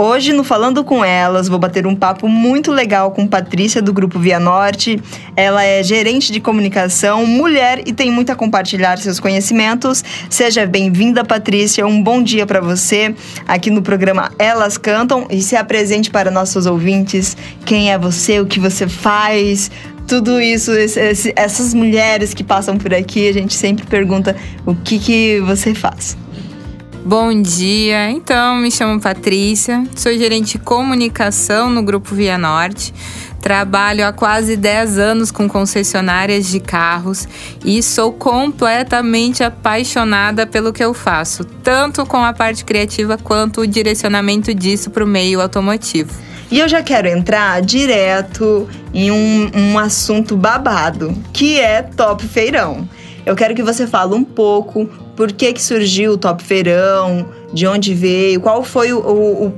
Hoje, no Falando com Elas, vou bater um papo muito legal com Patrícia, do Grupo Via Norte. Ela é gerente de comunicação, mulher e tem muito a compartilhar seus conhecimentos. Seja bem-vinda, Patrícia. Um bom dia para você aqui no programa Elas Cantam e se apresente para nossos ouvintes. Quem é você, o que você faz, tudo isso, esse, essas mulheres que passam por aqui, a gente sempre pergunta o que, que você faz. Bom dia, então me chamo Patrícia, sou gerente de comunicação no Grupo Via Norte. Trabalho há quase 10 anos com concessionárias de carros e sou completamente apaixonada pelo que eu faço, tanto com a parte criativa quanto o direcionamento disso para o meio automotivo. E eu já quero entrar direto em um, um assunto babado, que é Top Feirão. Eu quero que você fale um pouco por que, que surgiu o Top Feirão, de onde veio, qual foi o, o,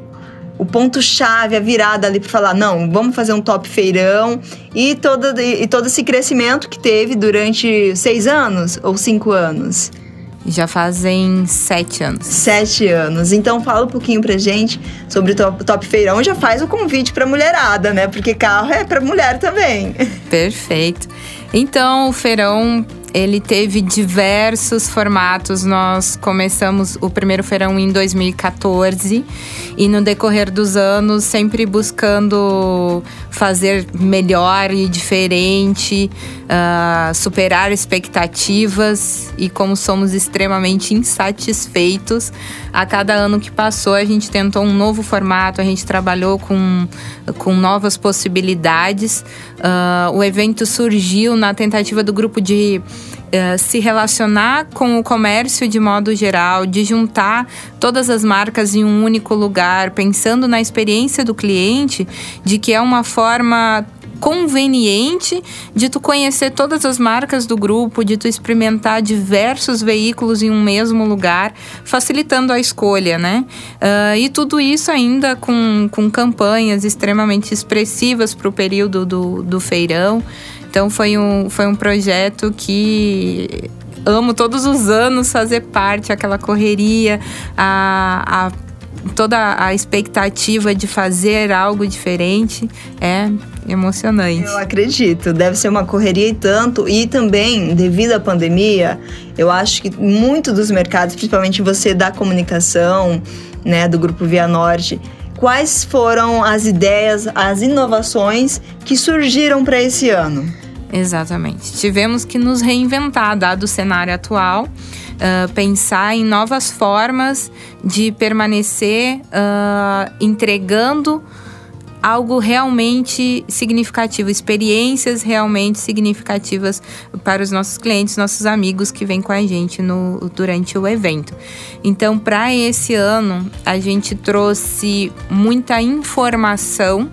o ponto-chave, a virada ali para falar, não, vamos fazer um Top Feirão e todo, e todo esse crescimento que teve durante seis anos ou cinco anos. Já fazem sete anos. Sete anos. Então fala um pouquinho pra gente sobre o Top, top Feirão. Já faz o convite pra mulherada, né? Porque carro é pra mulher também. Perfeito. Então, o feirão ele teve diversos formatos. Nós começamos o primeiro feirão em 2014 e no decorrer dos anos sempre buscando fazer melhor e diferente, uh, superar expectativas e como somos extremamente insatisfeitos, a cada ano que passou a gente tentou um novo formato, a gente trabalhou com, com novas possibilidades. Uh, o evento surgiu na tentativa do grupo de uh, se relacionar com o comércio de modo geral, de juntar todas as marcas em um único lugar, pensando na experiência do cliente, de que é uma forma conveniente de tu conhecer todas as marcas do grupo, de tu experimentar diversos veículos em um mesmo lugar, facilitando a escolha, né? Uh, e tudo isso ainda com, com campanhas extremamente expressivas para o período do, do feirão. Então foi um, foi um projeto que amo todos os anos fazer parte, aquela correria, a, a toda a expectativa de fazer algo diferente é emocionante. Eu acredito, deve ser uma correria e tanto. E também, devido à pandemia, eu acho que muito dos mercados, principalmente você da comunicação, né, do Grupo Via Norte, quais foram as ideias, as inovações que surgiram para esse ano? Exatamente. Tivemos que nos reinventar, dado o cenário atual uh, pensar em novas formas de permanecer uh, entregando algo realmente significativo, experiências realmente significativas para os nossos clientes, nossos amigos que vêm com a gente no, durante o evento. Então, para esse ano, a gente trouxe muita informação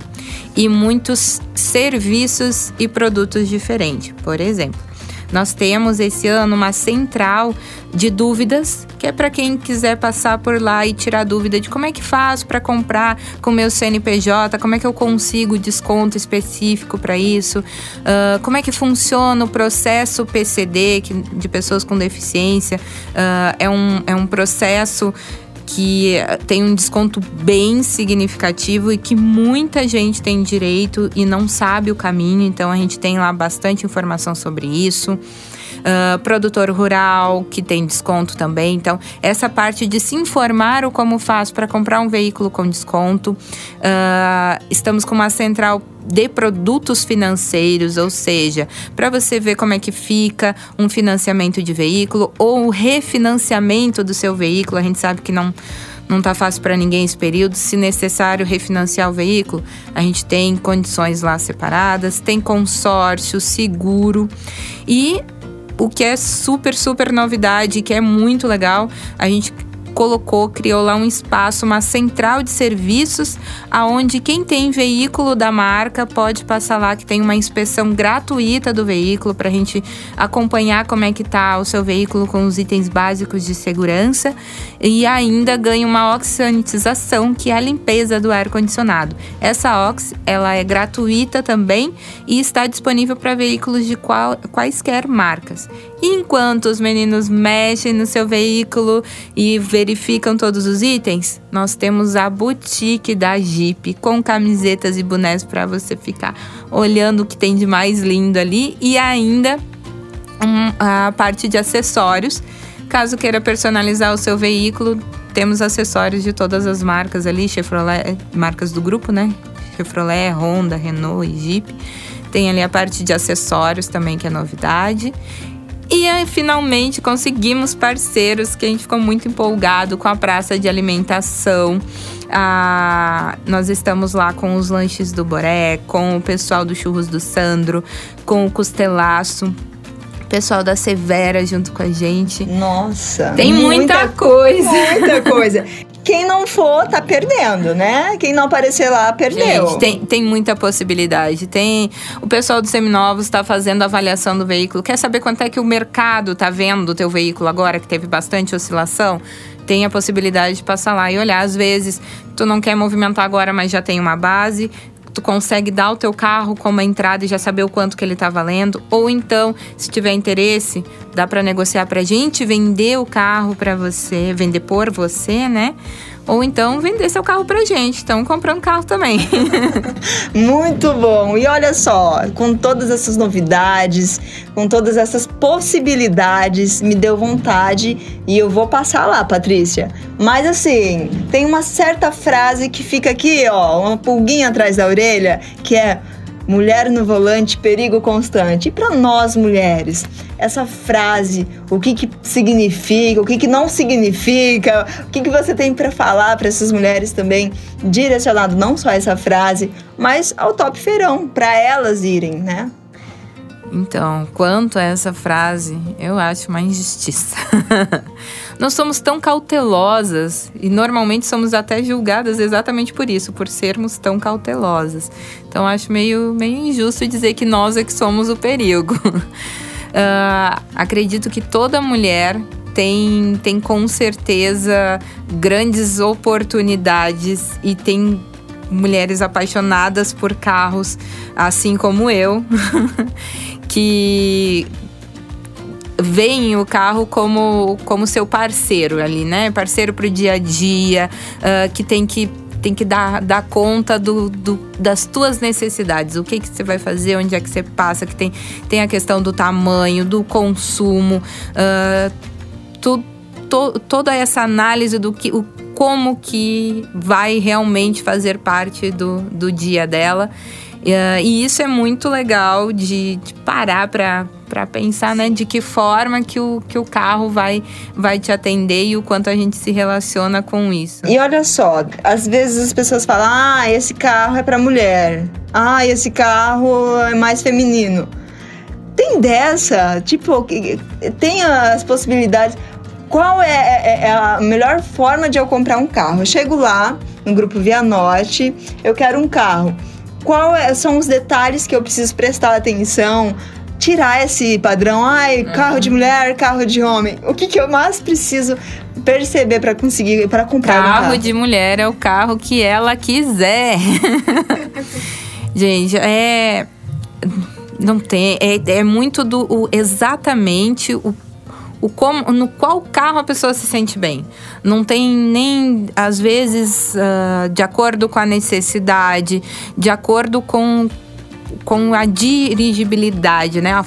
e muitos serviços e produtos diferentes. Por exemplo, nós temos esse ano uma central de dúvidas, que é para quem quiser passar por lá e tirar dúvida de como é que faço para comprar com meu CNPJ, como é que eu consigo desconto específico para isso, uh, como é que funciona o processo PCD que, de pessoas com deficiência. Uh, é, um, é um processo que tem um desconto bem significativo e que muita gente tem direito e não sabe o caminho, então a gente tem lá bastante informação sobre isso. Uh, produtor rural, que tem desconto também. Então, essa parte de se informar o como faz para comprar um veículo com desconto. Uh, estamos com uma central de produtos financeiros, ou seja, para você ver como é que fica um financiamento de veículo ou o refinanciamento do seu veículo. A gente sabe que não não está fácil para ninguém esse período. Se necessário refinanciar o veículo, a gente tem condições lá separadas, tem consórcio, seguro e o que é super, super novidade, que é muito legal, a gente colocou, criou lá um espaço, uma central de serviços, aonde quem tem veículo da marca pode passar lá que tem uma inspeção gratuita do veículo para a gente acompanhar como é que tá o seu veículo com os itens básicos de segurança e ainda ganha uma oxanitização, que é a limpeza do ar condicionado. Essa ox, ela é gratuita também e está disponível para veículos de qual, quaisquer marcas. Enquanto os meninos mexem no seu veículo e verificam verificam todos os itens, nós temos a boutique da Jeep com camisetas e bonés para você ficar olhando o que tem de mais lindo ali e ainda um, a parte de acessórios. Caso queira personalizar o seu veículo, temos acessórios de todas as marcas ali, Chevrolet, marcas do grupo, né? Chevrolet, Honda, Renault e Jeep. Tem ali a parte de acessórios também, que é novidade. E aí, finalmente conseguimos parceiros que a gente ficou muito empolgado com a praça de alimentação. Ah, nós estamos lá com os lanches do Boré, com o pessoal do Churros do Sandro, com o Costelaço pessoal da Severa junto com a gente. Nossa! Tem muita, muita coisa. Muita coisa. Quem não for, tá perdendo, né? Quem não aparecer lá, perdeu. Gente, tem, tem muita possibilidade. Tem o pessoal dos seminovos está fazendo avaliação do veículo. Quer saber quanto é que o mercado tá vendo o teu veículo agora, que teve bastante oscilação? Tem a possibilidade de passar lá e olhar. Às vezes, tu não quer movimentar agora, mas já tem uma base tu consegue dar o teu carro como entrada e já saber o quanto que ele está valendo. Ou então, se tiver interesse, dá para negociar para a gente vender o carro para você, vender por você, né? Ou então vender seu carro pra gente. Então, comprando carro também. Muito bom! E olha só, com todas essas novidades, com todas essas possibilidades, me deu vontade e eu vou passar lá, Patrícia. Mas assim, tem uma certa frase que fica aqui, ó, uma pulguinha atrás da orelha, que é Mulher no volante, perigo constante. E para nós mulheres, essa frase, o que, que significa, o que, que não significa, o que, que você tem para falar para essas mulheres também, direcionado não só a essa frase, mas ao top feirão, para elas irem, né? Então, quanto a essa frase, eu acho uma injustiça. Nós somos tão cautelosas e normalmente somos até julgadas exatamente por isso, por sermos tão cautelosas. Então, acho meio, meio injusto dizer que nós é que somos o perigo. uh, acredito que toda mulher tem, tem com certeza grandes oportunidades e tem mulheres apaixonadas por carros, assim como eu. que veem o carro como, como seu parceiro ali, né? Parceiro para o dia a dia, uh, que tem que tem que dar, dar conta do, do, das tuas necessidades. O que, que você vai fazer, onde é que você passa, que tem, tem a questão do tamanho, do consumo, uh, tu, to, toda essa análise do que, o, como que vai realmente fazer parte do, do dia dela. Uh, e isso é muito legal de, de parar para para pensar, né, de que forma que o, que o carro vai, vai te atender e o quanto a gente se relaciona com isso. E olha só, às vezes as pessoas falam: "Ah, esse carro é para mulher. Ah, esse carro é mais feminino". Tem dessa, tipo, tem as possibilidades. Qual é, é, é a melhor forma de eu comprar um carro? Eu chego lá no grupo Via Norte, eu quero um carro quais é, são os detalhes que eu preciso prestar atenção, tirar esse padrão, ai, carro uhum. de mulher, carro de homem. O que, que eu mais preciso perceber para conseguir, para comprar carro um carro? de mulher é o carro que ela quiser. Gente, é não tem, é, é muito do o, exatamente o o como, no qual carro a pessoa se sente bem. Não tem nem, às vezes, uh, de acordo com a necessidade, de acordo com, com a dirigibilidade, né? A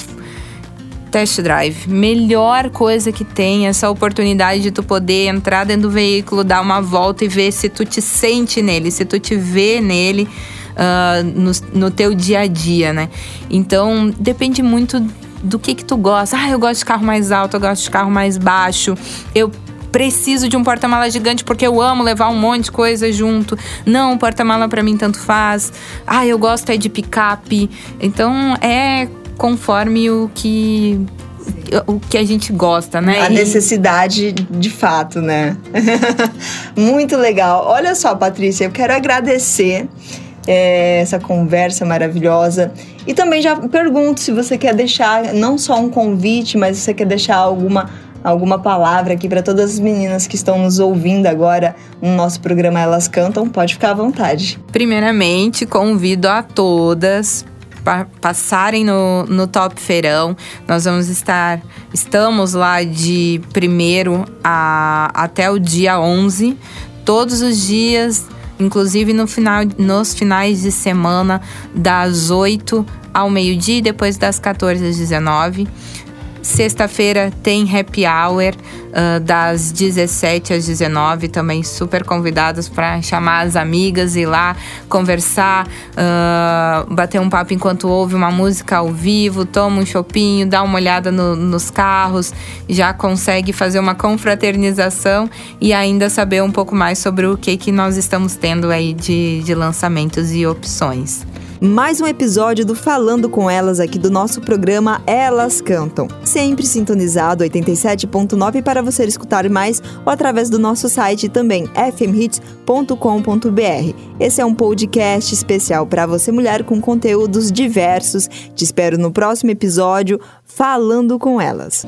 test drive. Melhor coisa que tem essa oportunidade de tu poder entrar dentro do veículo, dar uma volta e ver se tu te sente nele, se tu te vê nele. Uh, no, no teu dia a dia, né? Então, depende muito do que que tu gosta. Ah, eu gosto de carro mais alto, eu gosto de carro mais baixo. Eu preciso de um porta-mala gigante porque eu amo levar um monte de coisa junto. Não, porta-mala para mim tanto faz. Ah, eu gosto é de picape. Então é conforme o que o que a gente gosta, né? A necessidade de fato, né? Muito legal. Olha só, Patrícia, eu quero agradecer é, essa conversa maravilhosa. E também já pergunto se você quer deixar não só um convite, mas se você quer deixar alguma alguma palavra aqui para todas as meninas que estão nos ouvindo agora no nosso programa Elas Cantam, pode ficar à vontade. Primeiramente, convido a todas pa passarem no, no Top Feirão. Nós vamos estar, estamos lá de primeiro a, até o dia 11, todos os dias, inclusive no final, nos finais de semana, das 8 ao meio-dia e depois das 14 às 19. Sexta-feira tem happy hour uh, das 17 às 19, também super convidados para chamar as amigas e ir lá conversar, uh, bater um papo enquanto ouve uma música ao vivo, toma um chopinho, dá uma olhada no, nos carros, já consegue fazer uma confraternização e ainda saber um pouco mais sobre o que, que nós estamos tendo aí de, de lançamentos e opções mais um episódio do Falando com Elas aqui do nosso programa Elas Cantam. Sempre sintonizado 87.9 para você escutar mais ou através do nosso site também fmhits.com.br. Esse é um podcast especial para você mulher com conteúdos diversos. Te espero no próximo episódio Falando com Elas.